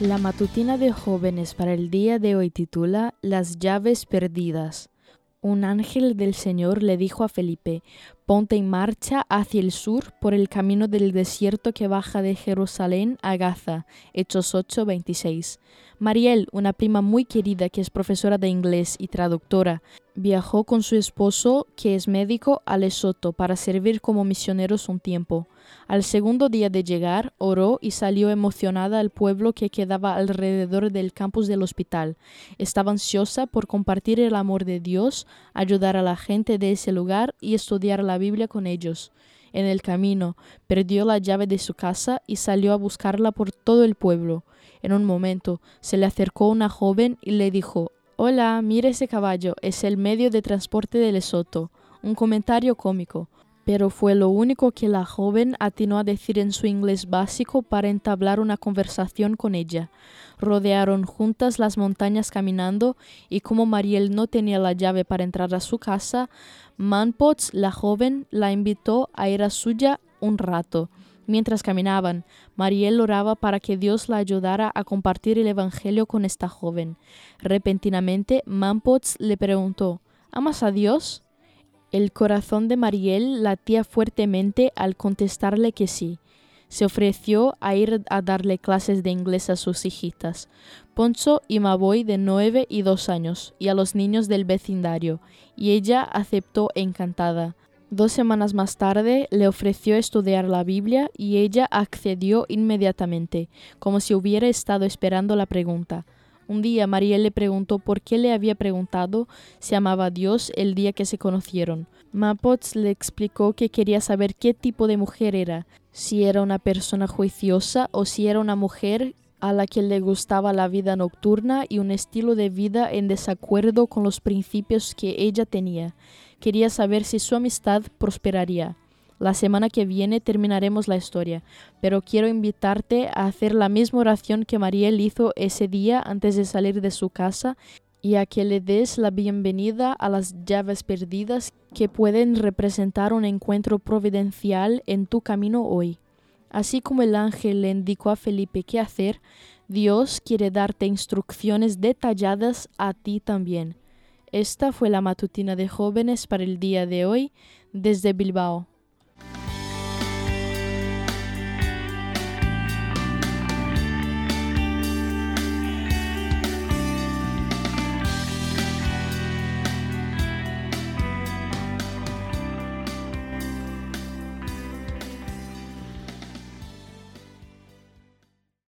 La matutina de jóvenes para el día de hoy titula Las llaves perdidas. Un ángel del Señor le dijo a Felipe, ponte en marcha hacia el sur por el camino del desierto que baja de Jerusalén a Gaza. Hechos 8:26. Mariel, una prima muy querida que es profesora de inglés y traductora, viajó con su esposo, que es médico, a Lesoto para servir como misioneros un tiempo. Al segundo día de llegar, oró y salió emocionada al pueblo que quedaba alrededor del campus del hospital. Estaba ansiosa por compartir el amor de Dios, ayudar a la gente de ese lugar y estudiar la Biblia con ellos. En el camino, perdió la llave de su casa y salió a buscarla por todo el pueblo. En un momento, se le acercó una joven y le dijo, Hola, mire ese caballo, es el medio de transporte de Lesoto. Un comentario cómico pero fue lo único que la joven atinó a decir en su inglés básico para entablar una conversación con ella. Rodearon juntas las montañas caminando y como Mariel no tenía la llave para entrar a su casa, Manpots, la joven, la invitó a ir a suya un rato. Mientras caminaban, Mariel oraba para que Dios la ayudara a compartir el Evangelio con esta joven. Repentinamente, Manpots le preguntó, ¿Amas a Dios? El corazón de Mariel latía fuertemente al contestarle que sí. Se ofreció a ir a darle clases de inglés a sus hijitas, Poncho y Maboy de nueve y dos años, y a los niños del vecindario, y ella aceptó encantada. Dos semanas más tarde le ofreció estudiar la Biblia y ella accedió inmediatamente, como si hubiera estado esperando la pregunta. Un día Mariel le preguntó por qué le había preguntado si amaba a Dios el día que se conocieron. Mapots le explicó que quería saber qué tipo de mujer era, si era una persona juiciosa o si era una mujer a la que le gustaba la vida nocturna y un estilo de vida en desacuerdo con los principios que ella tenía. Quería saber si su amistad prosperaría. La semana que viene terminaremos la historia, pero quiero invitarte a hacer la misma oración que Mariel hizo ese día antes de salir de su casa y a que le des la bienvenida a las llaves perdidas que pueden representar un encuentro providencial en tu camino hoy. Así como el ángel le indicó a Felipe qué hacer, Dios quiere darte instrucciones detalladas a ti también. Esta fue la matutina de jóvenes para el día de hoy desde Bilbao.